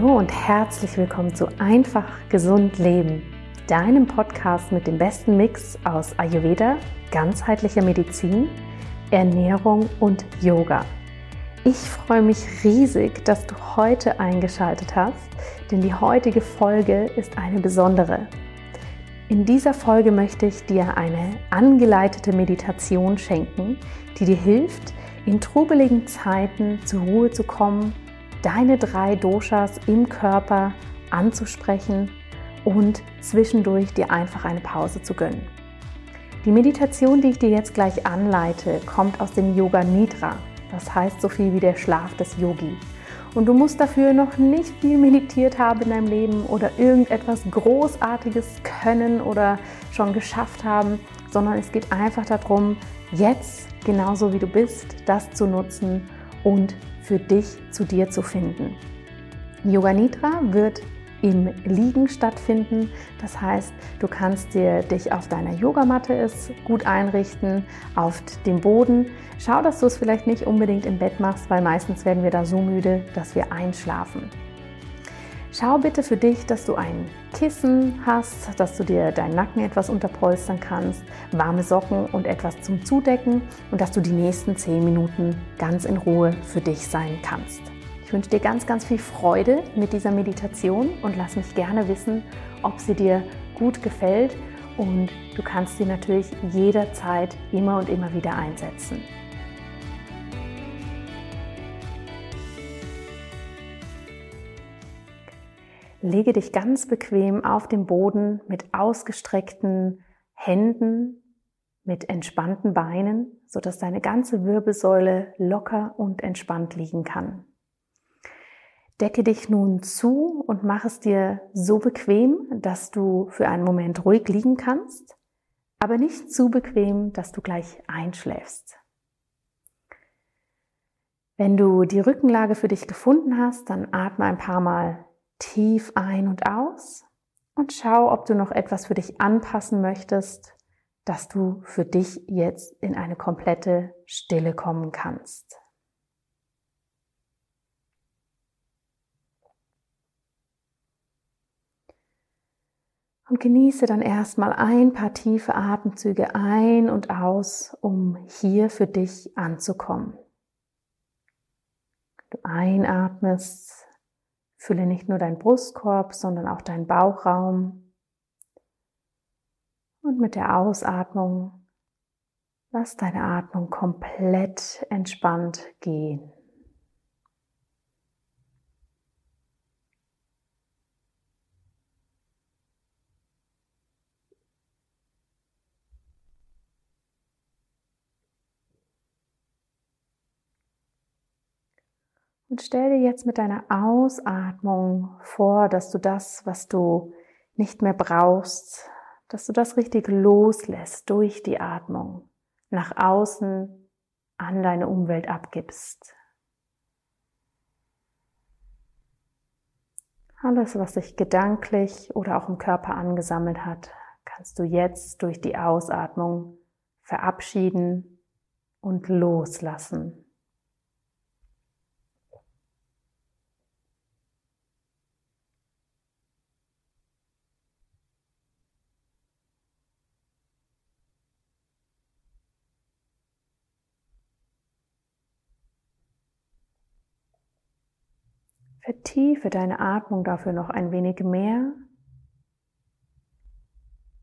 Hallo und herzlich willkommen zu Einfach Gesund Leben, deinem Podcast mit dem besten Mix aus Ayurveda, ganzheitlicher Medizin, Ernährung und Yoga. Ich freue mich riesig, dass du heute eingeschaltet hast, denn die heutige Folge ist eine besondere. In dieser Folge möchte ich dir eine angeleitete Meditation schenken, die dir hilft, in trubeligen Zeiten zur Ruhe zu kommen deine drei Doshas im Körper anzusprechen und zwischendurch dir einfach eine Pause zu gönnen. Die Meditation, die ich dir jetzt gleich anleite, kommt aus dem Yoga Nidra. Das heißt so viel wie der Schlaf des Yogi. Und du musst dafür noch nicht viel meditiert haben in deinem Leben oder irgendetwas Großartiges können oder schon geschafft haben, sondern es geht einfach darum, jetzt genauso wie du bist, das zu nutzen und für dich zu dir zu finden. Yoga Nidra wird im Liegen stattfinden. Das heißt, du kannst dir dich auf deiner Yogamatte ist gut einrichten, auf dem Boden. Schau, dass du es vielleicht nicht unbedingt im Bett machst, weil meistens werden wir da so müde, dass wir einschlafen. Schau bitte für dich, dass du ein Kissen hast, dass du dir deinen Nacken etwas unterpolstern kannst, warme Socken und etwas zum Zudecken und dass du die nächsten 10 Minuten ganz in Ruhe für dich sein kannst. Ich wünsche dir ganz, ganz viel Freude mit dieser Meditation und lass mich gerne wissen, ob sie dir gut gefällt und du kannst sie natürlich jederzeit immer und immer wieder einsetzen. Lege dich ganz bequem auf den Boden mit ausgestreckten Händen, mit entspannten Beinen, sodass deine ganze Wirbelsäule locker und entspannt liegen kann. Decke dich nun zu und mach es dir so bequem, dass du für einen Moment ruhig liegen kannst, aber nicht zu bequem, dass du gleich einschläfst. Wenn du die Rückenlage für dich gefunden hast, dann atme ein paar Mal tief ein und aus und schau, ob du noch etwas für dich anpassen möchtest, dass du für dich jetzt in eine komplette Stille kommen kannst. Und genieße dann erstmal ein paar tiefe Atemzüge ein und aus, um hier für dich anzukommen. Du einatmest Fülle nicht nur deinen Brustkorb, sondern auch deinen Bauchraum. Und mit der Ausatmung lass deine Atmung komplett entspannt gehen. Und stell dir jetzt mit deiner Ausatmung vor, dass du das, was du nicht mehr brauchst, dass du das richtig loslässt durch die Atmung, nach außen an deine Umwelt abgibst. Alles, was sich gedanklich oder auch im Körper angesammelt hat, kannst du jetzt durch die Ausatmung verabschieden und loslassen. Vertiefe deine Atmung dafür noch ein wenig mehr,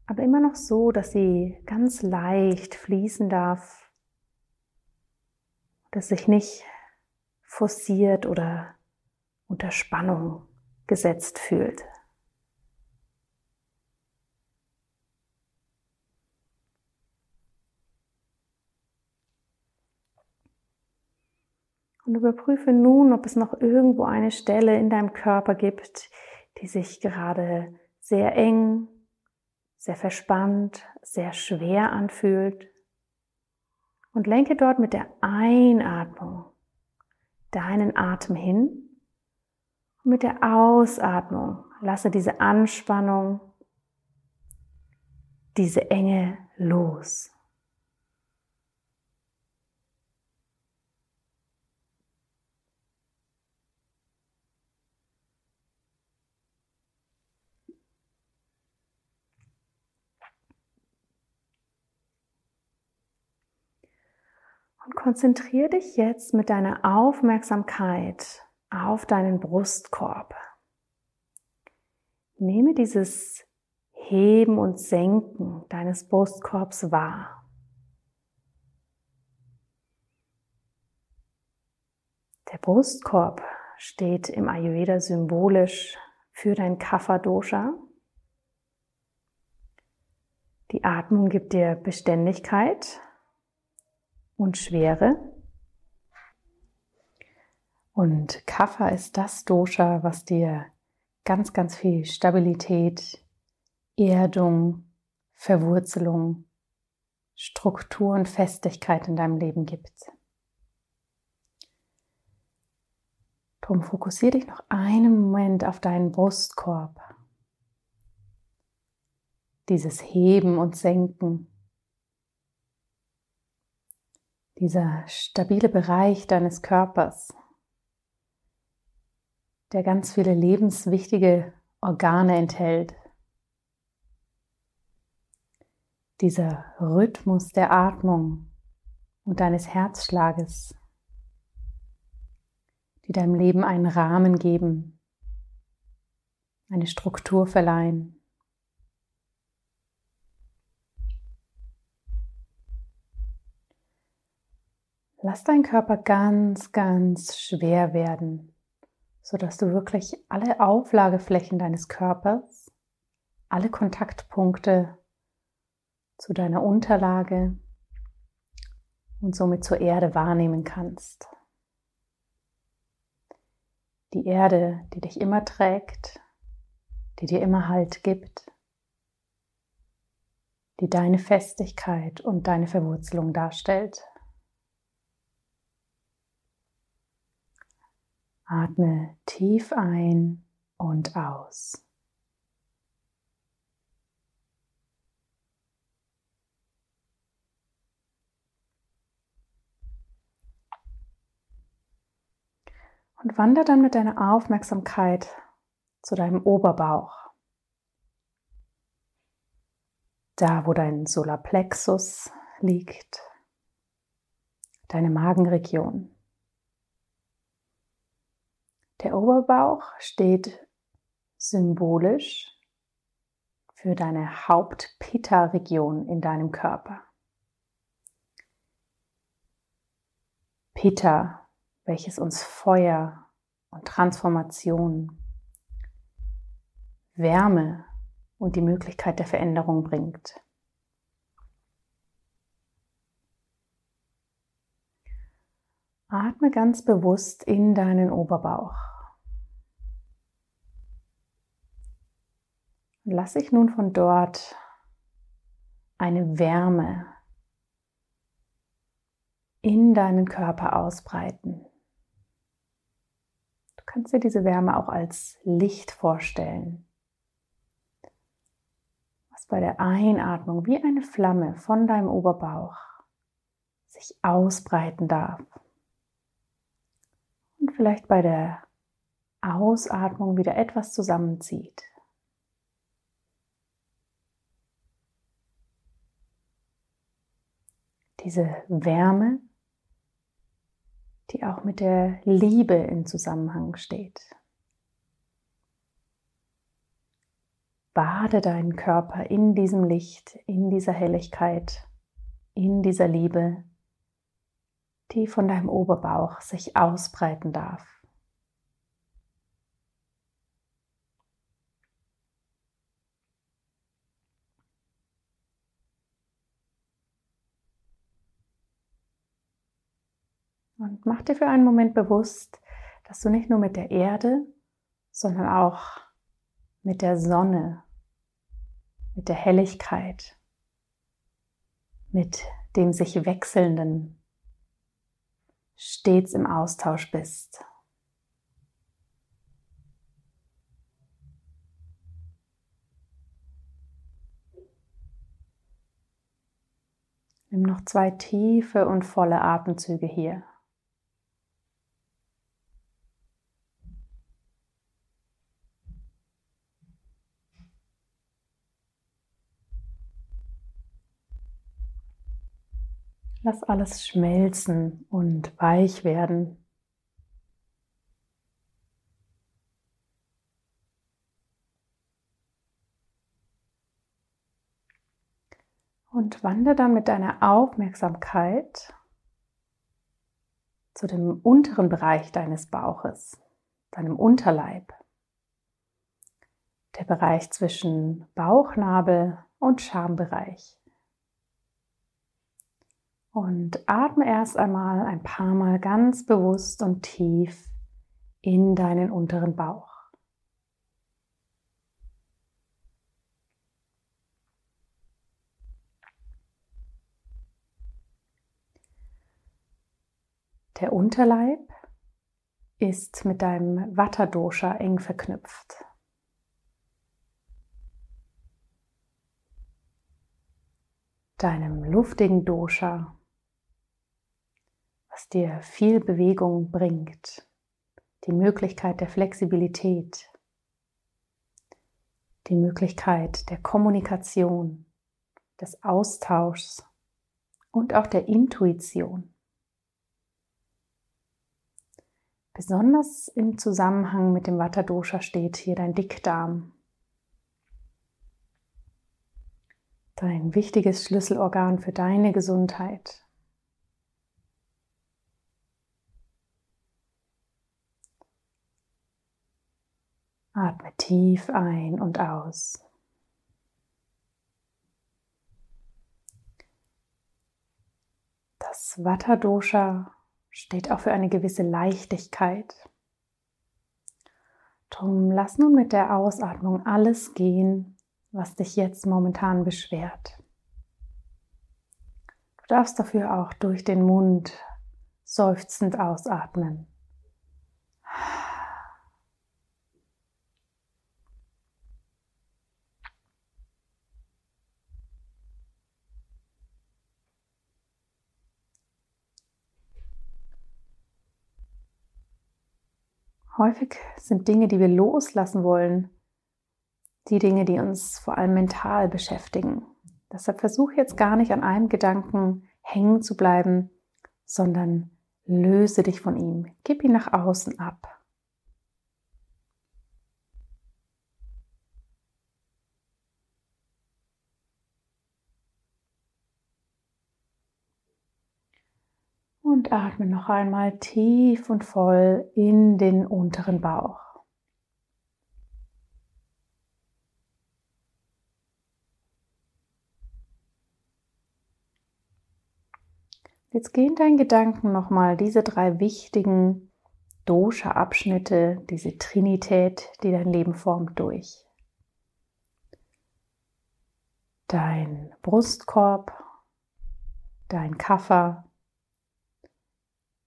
aber immer noch so, dass sie ganz leicht fließen darf, dass sich nicht forciert oder unter Spannung gesetzt fühlt. Und überprüfe nun, ob es noch irgendwo eine Stelle in deinem Körper gibt, die sich gerade sehr eng, sehr verspannt, sehr schwer anfühlt. Und lenke dort mit der Einatmung deinen Atem hin. Und mit der Ausatmung lasse diese Anspannung, diese Enge los. Und konzentriere dich jetzt mit deiner Aufmerksamkeit auf deinen Brustkorb. Nehme dieses Heben und Senken deines Brustkorbs wahr. Der Brustkorb steht im Ayurveda symbolisch für dein Kapha-Dosha. Die Atmung gibt dir Beständigkeit und Schwere. Und Kapha ist das Dosha, was dir ganz, ganz viel Stabilität, Erdung, Verwurzelung, Struktur und Festigkeit in deinem Leben gibt. Drum fokussiere dich noch einen Moment auf deinen Brustkorb. Dieses Heben und Senken. Dieser stabile Bereich deines Körpers, der ganz viele lebenswichtige Organe enthält. Dieser Rhythmus der Atmung und deines Herzschlages die deinem Leben einen Rahmen geben, eine Struktur verleihen. Lass deinen Körper ganz, ganz schwer werden, sodass du wirklich alle Auflageflächen deines Körpers, alle Kontaktpunkte zu deiner Unterlage und somit zur Erde wahrnehmen kannst die Erde, die dich immer trägt, die dir immer Halt gibt, die deine Festigkeit und deine Verwurzelung darstellt. Atme tief ein und aus. Und wander dann mit deiner Aufmerksamkeit zu deinem Oberbauch. Da, wo dein Solarplexus liegt, deine Magenregion. Der Oberbauch steht symbolisch für deine Haupt-Pitta-Region in deinem Körper. Pitta welches uns Feuer und Transformation, Wärme und die Möglichkeit der Veränderung bringt. Atme ganz bewusst in deinen Oberbauch. Lass dich nun von dort eine Wärme in deinen Körper ausbreiten kannst dir diese Wärme auch als Licht vorstellen, was bei der Einatmung wie eine Flamme von deinem Oberbauch sich ausbreiten darf. Und vielleicht bei der Ausatmung wieder etwas zusammenzieht. Diese Wärme die auch mit der Liebe in Zusammenhang steht. Bade deinen Körper in diesem Licht, in dieser Helligkeit, in dieser Liebe, die von deinem Oberbauch sich ausbreiten darf. Und mach dir für einen Moment bewusst, dass du nicht nur mit der Erde, sondern auch mit der Sonne, mit der Helligkeit, mit dem sich wechselnden stets im Austausch bist. Nimm noch zwei tiefe und volle Atemzüge hier. Lass alles schmelzen und weich werden. Und wandere dann mit deiner Aufmerksamkeit zu dem unteren Bereich deines Bauches, deinem Unterleib. Der Bereich zwischen Bauchnabel und Schambereich. Und atme erst einmal ein paar Mal ganz bewusst und tief in deinen unteren Bauch. Der Unterleib ist mit deinem Vata-Dosha eng verknüpft. Deinem luftigen Dosha was dir viel Bewegung bringt, die Möglichkeit der Flexibilität, die Möglichkeit der Kommunikation, des Austauschs und auch der Intuition. Besonders im Zusammenhang mit dem Vata Dosha steht hier dein Dickdarm. Dein wichtiges Schlüsselorgan für deine Gesundheit. Atme tief ein und aus. Das Vata Dosha steht auch für eine gewisse Leichtigkeit. Drum lass nun mit der Ausatmung alles gehen, was dich jetzt momentan beschwert. Du darfst dafür auch durch den Mund seufzend ausatmen. Häufig sind Dinge, die wir loslassen wollen, die Dinge, die uns vor allem mental beschäftigen. Deshalb versuche jetzt gar nicht an einem Gedanken hängen zu bleiben, sondern löse dich von ihm, gib ihn nach außen ab. Und atme noch einmal tief und voll in den unteren Bauch. Jetzt gehen deinen Gedanken nochmal diese drei wichtigen Dosha-Abschnitte, diese Trinität, die dein Leben formt, durch. Dein Brustkorb, dein Kaffer,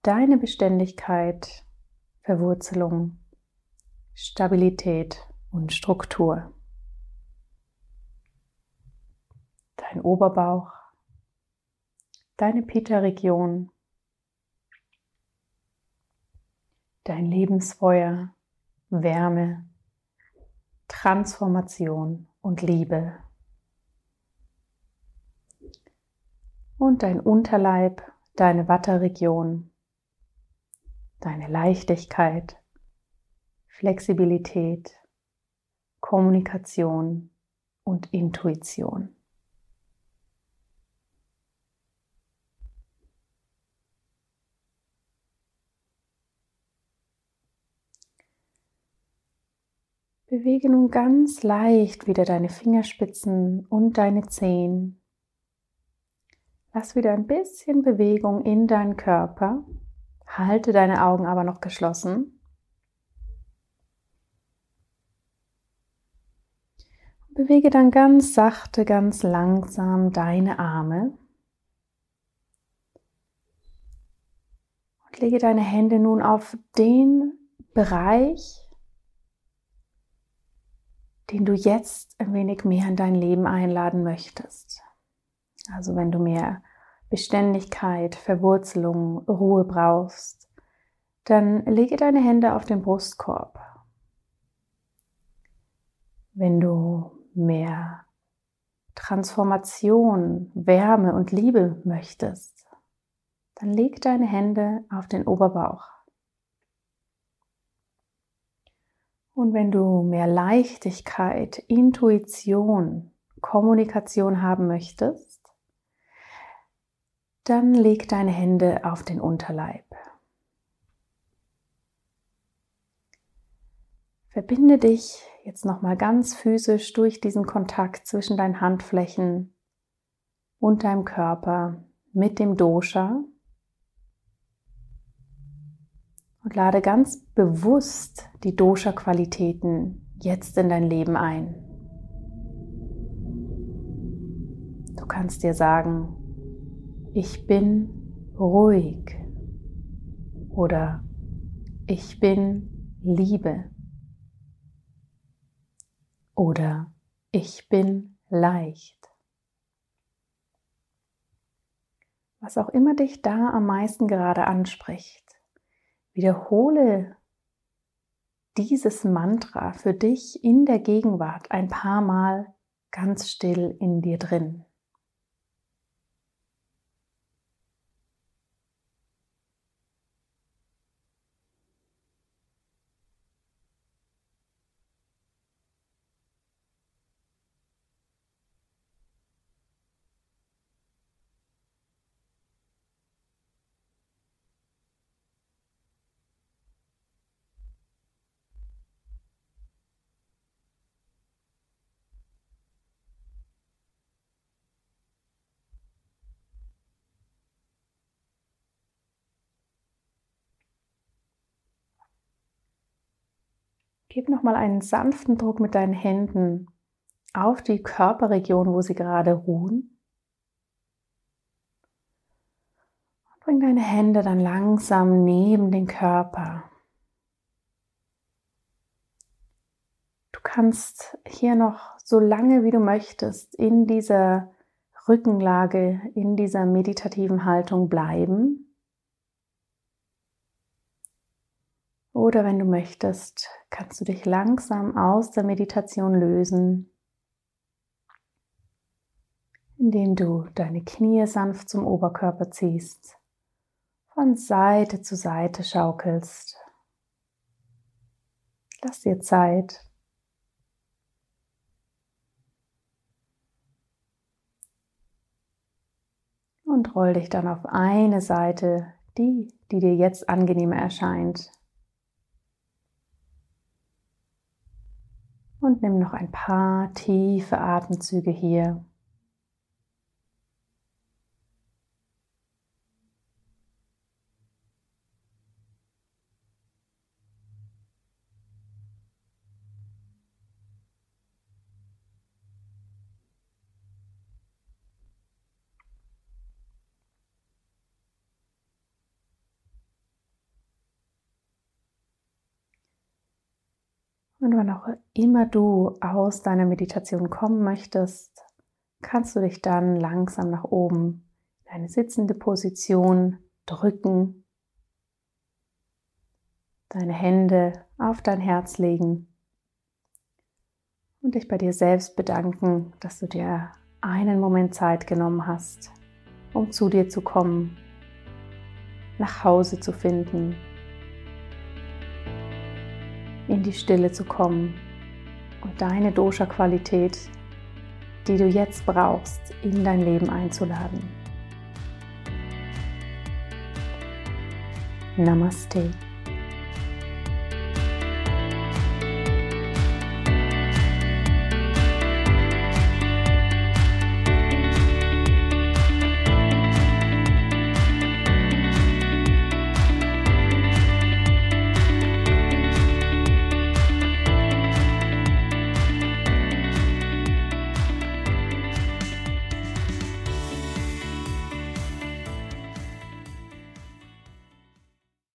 deine Beständigkeit, Verwurzelung, Stabilität und Struktur. Dein Oberbauch, deine Pita-Region, dein Lebensfeuer, Wärme, Transformation und Liebe. Und dein Unterleib, deine Watterregion, deine Leichtigkeit, Flexibilität, Kommunikation und Intuition. Bewege nun ganz leicht wieder deine Fingerspitzen und deine Zehen. Lass wieder ein bisschen Bewegung in deinen Körper Halte deine Augen aber noch geschlossen. Bewege dann ganz sachte, ganz langsam deine Arme. Und lege deine Hände nun auf den Bereich, den du jetzt ein wenig mehr in dein Leben einladen möchtest. Also wenn du mehr Beständigkeit, Verwurzelung, Ruhe brauchst, dann lege deine Hände auf den Brustkorb. Wenn du mehr Transformation, Wärme und Liebe möchtest, dann leg deine Hände auf den Oberbauch. Und wenn du mehr Leichtigkeit, Intuition, Kommunikation haben möchtest, dann leg deine Hände auf den Unterleib. Verbinde dich jetzt nochmal ganz physisch durch diesen Kontakt zwischen deinen Handflächen und deinem Körper mit dem Dosha und lade ganz bewusst die Dosha-Qualitäten jetzt in dein Leben ein. Du kannst dir sagen, ich bin ruhig oder ich bin Liebe oder ich bin leicht. Was auch immer dich da am meisten gerade anspricht, wiederhole dieses Mantra für dich in der Gegenwart ein paar Mal ganz still in dir drin. Gib nochmal einen sanften Druck mit deinen Händen auf die Körperregion, wo sie gerade ruhen. bring deine Hände dann langsam neben den Körper. Du kannst hier noch so lange wie du möchtest in dieser Rückenlage, in dieser meditativen Haltung bleiben. Oder wenn du möchtest, kannst du dich langsam aus der Meditation lösen, indem du deine Knie sanft zum Oberkörper ziehst, von Seite zu Seite schaukelst. Lass dir Zeit. Und roll dich dann auf eine Seite, die, die dir jetzt angenehmer erscheint. Und nimm noch ein paar tiefe Atemzüge hier. Und wann auch immer du aus deiner Meditation kommen möchtest, kannst du dich dann langsam nach oben in eine sitzende Position drücken, deine Hände auf dein Herz legen und dich bei dir selbst bedanken, dass du dir einen Moment Zeit genommen hast, um zu dir zu kommen, nach Hause zu finden in die Stille zu kommen und deine Dosha-Qualität, die du jetzt brauchst, in dein Leben einzuladen. Namaste.